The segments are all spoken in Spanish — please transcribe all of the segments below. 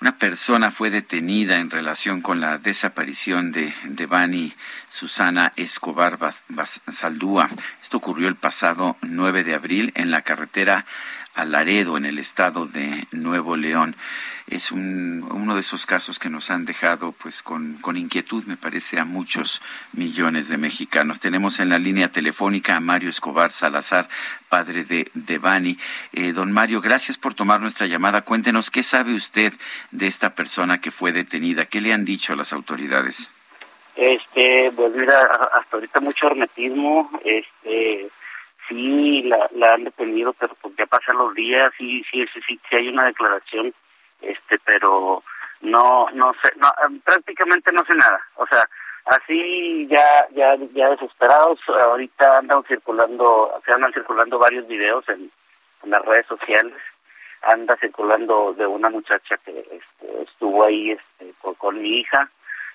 Una persona fue detenida en relación con la desaparición de Devani Susana Escobar Saldúa. Esto ocurrió el pasado 9 de abril en la carretera a Laredo, en el estado de Nuevo León. Es un, uno de esos casos que nos han dejado pues con, inquietud, me parece, a muchos millones de mexicanos. Tenemos en la línea telefónica a Mario Escobar Salazar, padre de Devani. Eh, don Mario, gracias por tomar nuestra llamada. Cuéntenos qué sabe usted de esta persona que fue detenida. ¿Qué le han dicho a las autoridades? Este, pues mira, hasta ahorita mucho hermetismo, este, sí la, la han detenido, pero pues ya pasan los días y sí, sí, sí, sí hay una declaración, este, pero no, no sé, no, em, prácticamente no sé nada, o sea, así ya, ya, ya desesperados, ahorita andan circulando, se andan circulando varios videos en, las redes sociales, anda circulando de una muchacha que este, estuvo ahí este, con, con mi hija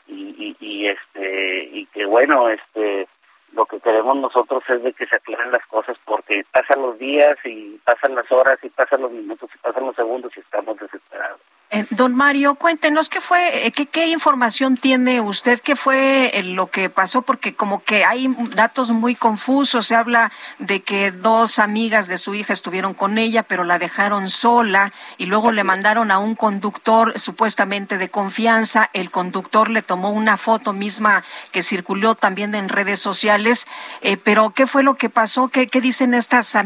y, y, y este y que bueno este lo que queremos nosotros es de que se aclaren las cosas porque pasan los días y pasan las horas y pasan los minutos y pasan los segundos y estamos desesperados. Eh, don Mario, cuéntenos qué fue, eh, qué, qué información tiene usted, qué fue eh, lo que pasó, porque como que hay datos muy confusos. Se habla de que dos amigas de su hija estuvieron con ella, pero la dejaron sola y luego le mandaron a un conductor supuestamente de confianza. El conductor le tomó una foto misma que circuló también en redes sociales. pero ¿qué fue lo que pasó? ¿Qué, qué dicen estas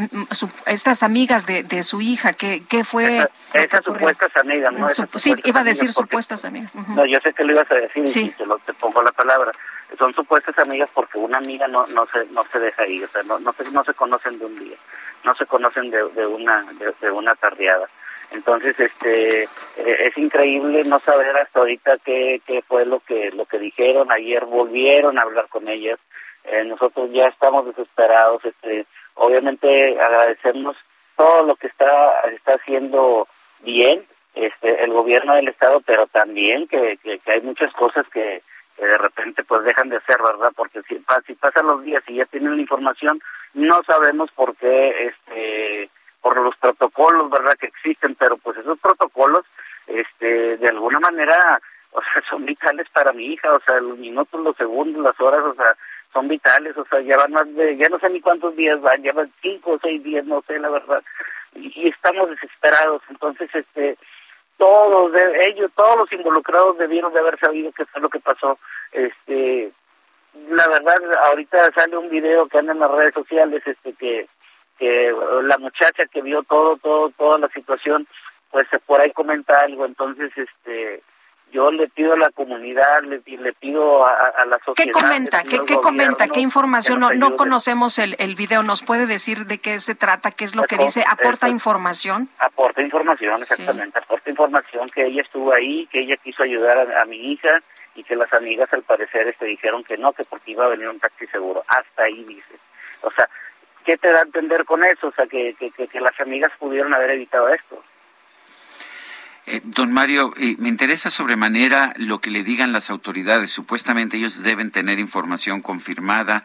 estas amigas de, de su hija? ¿Qué, qué fue? Esas supuestas amigas, ¿no? Sí, iba a decir supuestas amigas. No, yo sé que lo ibas a decir y te, lo, te pongo la palabra. Son supuestas amigas porque una amiga no no se no se deja ir, o sea, no no se, no se conocen de un día, no se conocen de, de una de, una tardeada. Entonces, este, eh, es increíble no saber hasta ahorita qué, qué fue lo que lo que dijeron. Ayer volvieron a hablar con ellas. Eh, nosotros ya estamos desesperados. Este, obviamente agradecemos todo lo que está está haciendo bien este el gobierno del estado pero también que, que, hay muchas cosas que, de repente pues dejan de hacer verdad porque si, si pasan los días y ya tienen la información no sabemos por qué este por los protocolos verdad que existen pero pues esos protocolos este de alguna manera o sea son vitales para mi hija o sea los minutos los segundos las horas o sea son vitales o sea ya van más de ya no sé ni cuántos días van ya van cinco o seis días no sé la verdad. Y, y estamos desesperados. Entonces este todos de ellos, todos los involucrados debieron de haber sabido qué fue lo que pasó. Este, la verdad, ahorita sale un video que anda en las redes sociales, este, que, que la muchacha que vio todo, todo, toda la situación, pues por ahí comenta algo, entonces, este, yo le pido a la comunidad, le, le pido a, la sociedad. ¿Qué comenta? ¿Qué, qué comenta? ¿Qué información? No, no conocemos el, el video. ¿Nos puede decir de qué se trata? ¿Qué es lo que dice? ¿Aporta información? Aporta información, exactamente. Aporta información que ella estuvo ahí, que ella quiso ayudar a, mi hija y que las amigas al parecer este dijeron que no, que porque iba a venir un taxi seguro. Hasta ahí dice. O sea, ¿qué te da a entender con eso? O sea, que, que, que las amigas pudieron haber evitado esto. Eh, don Mario, eh, me interesa sobremanera lo que le digan las autoridades. Supuestamente ellos deben tener información confirmada,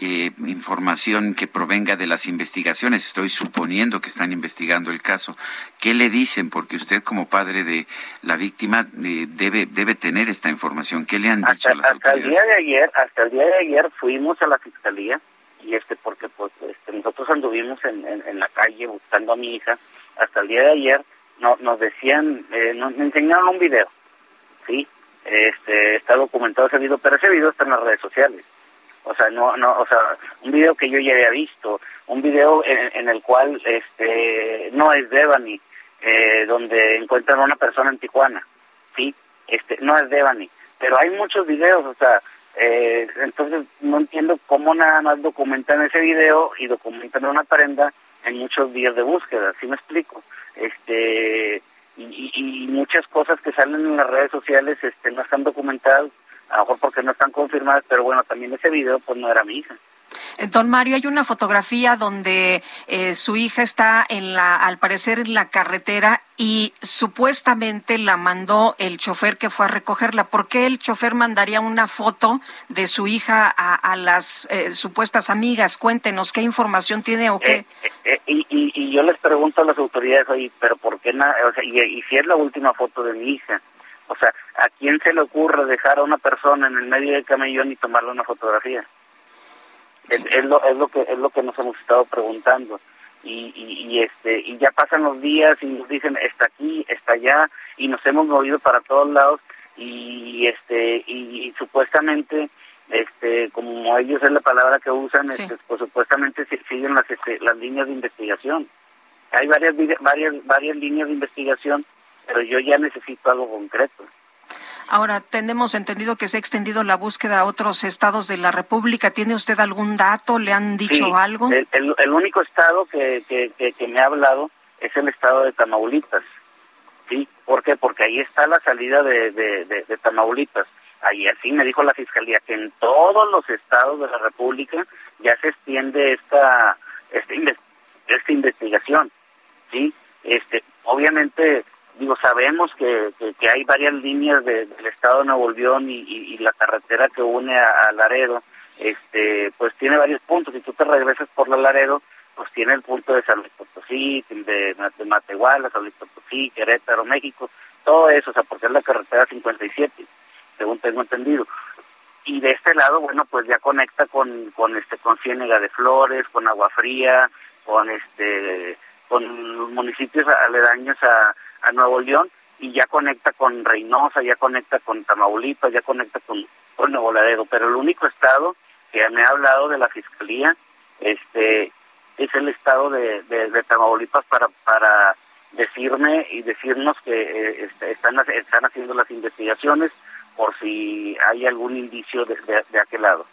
eh, información que provenga de las investigaciones. Estoy suponiendo que están investigando el caso. ¿Qué le dicen? Porque usted como padre de la víctima debe debe tener esta información. ¿Qué le han dicho a las hasta autoridades? El día de ayer, hasta el día de ayer fuimos a la fiscalía y este porque pues este, nosotros anduvimos en, en la calle buscando a mi hija. Hasta el día de ayer no, nos decían, eh, nos enseñaron un video, ¿sí? Este, está documentado ese video, pero ese video está en las redes sociales. O sea, no, no, o sea, un video que yo ya había visto, un video en, el cual, este, no es Devani, eh, donde encuentran a una persona en Tijuana, ¿sí? Este, no es Devani, pero hay muchos videos, o sea, eh, entonces no entiendo cómo nada más documentan ese video y documentan una prenda en muchos días de búsqueda, ¿sí me explico? este muchas cosas que salen en las redes sociales este, no están documentadas, a lo mejor porque no están confirmadas, pero bueno, también ese video pues no era mi hija. Eh, don Mario, hay una fotografía donde eh, su hija está en la, al parecer en la carretera y supuestamente la mandó el chofer que fue a recogerla. ¿Por qué el chofer mandaría una foto de su hija a, las eh, supuestas amigas? Cuéntenos qué información tiene o qué. y, y, yo les pregunto a las autoridades, oye, pero ¿por qué? o sea, y, y si es la última foto de mi hija. O sea, ¿a quién se le ocurre dejar a una persona en el medio del camellón y tomarle una fotografía? Es, lo, es lo que es lo que nos hemos estado preguntando. Y, y, este y ya pasan los días y nos dicen está aquí está allá y nos hemos movido para todos lados. Y este y, supuestamente este como ellos es la palabra que usan este, pues supuestamente siguen las este, las líneas de investigación. Hay varias varias varias líneas de investigación pero yo ya necesito algo concreto Ahora, tenemos entendido que se ha extendido la búsqueda a otros estados de la República. ¿Tiene usted algún dato? ¿Le han dicho algo? El, único estado que, que, me ha hablado es el estado de Tamaulipas. ¿Sí? ¿Por qué? Porque ahí está la salida de, de, Tamaulipas. Ahí así me dijo la Fiscalía que en todos los estados de la República ya se extiende esta, esta, esta investigación. ¿Sí? Este, obviamente digo, sabemos que, que, hay varias líneas del estado de Nuevo León y, la carretera que une a, Laredo, este, pues tiene varios puntos. Si tú te regresas por la Laredo, pues tiene el punto de San Luis Potosí, de, de Matehuala, San Luis Potosí, Querétaro, México, todo eso, o sea, porque es la carretera 57, según tengo entendido. Y de este lado, bueno, pues ya conecta con, con este, con Ciénega de Flores, con Agua Fría, con este, con municipios aledaños a, a Nuevo León y ya conecta con Reynosa, ya conecta con Tamaulipas, ya conecta con, Nuevo Laredo, pero el único estado que me ha hablado de la fiscalía este es el estado de, de, Tamaulipas para para decirme y decirnos que eh, este, están están haciendo las investigaciones por si hay algún indicio de, de aquel lado.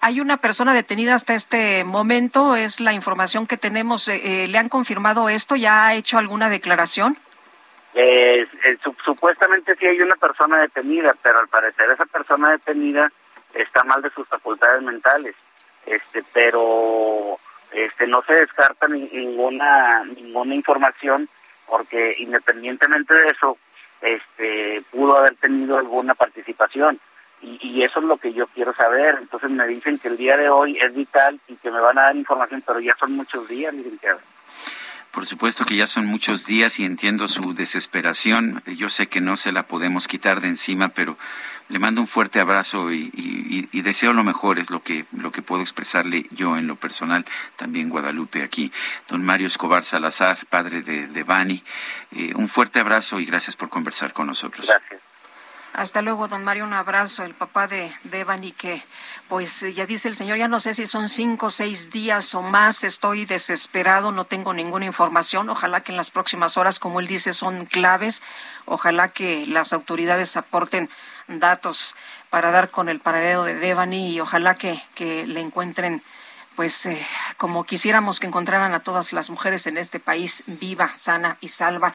Hay una persona detenida hasta este momento, es la información que tenemos. Eh, eh, ¿Le han confirmado esto? ¿Ya ha hecho alguna declaración? Eh, supuestamente sí hay una persona detenida, pero al parecer esa persona detenida está mal de sus facultades mentales. Este, pero este no se descarta ninguna ninguna información porque independientemente de eso, este pudo haber tenido alguna participación y, y, eso es lo que yo quiero saber. Entonces me dicen que el día de hoy es vital y que me van a dar información, pero ya son muchos días, licenciado. Por supuesto que ya son muchos días y entiendo su desesperación. Yo sé que no se la podemos quitar de encima, pero le mando un fuerte abrazo y, deseo lo mejor, es lo que, lo que puedo expresarle yo en lo personal, también Guadalupe aquí. Don Mario Escobar Salazar, padre de, de Bani, eh, un fuerte abrazo y gracias por conversar con nosotros. Gracias. Hasta luego, don Mario, un abrazo. El papá de, de que, pues ya dice el señor, ya no sé si son cinco o seis días o más, estoy desesperado, no tengo ninguna información. Ojalá que en las próximas horas, como él dice, son claves. Ojalá que las autoridades aporten datos para dar con el paradero de Devani y ojalá que, que le encuentren pues eh, como quisiéramos que encontraran a todas las mujeres en este país viva, sana y salva.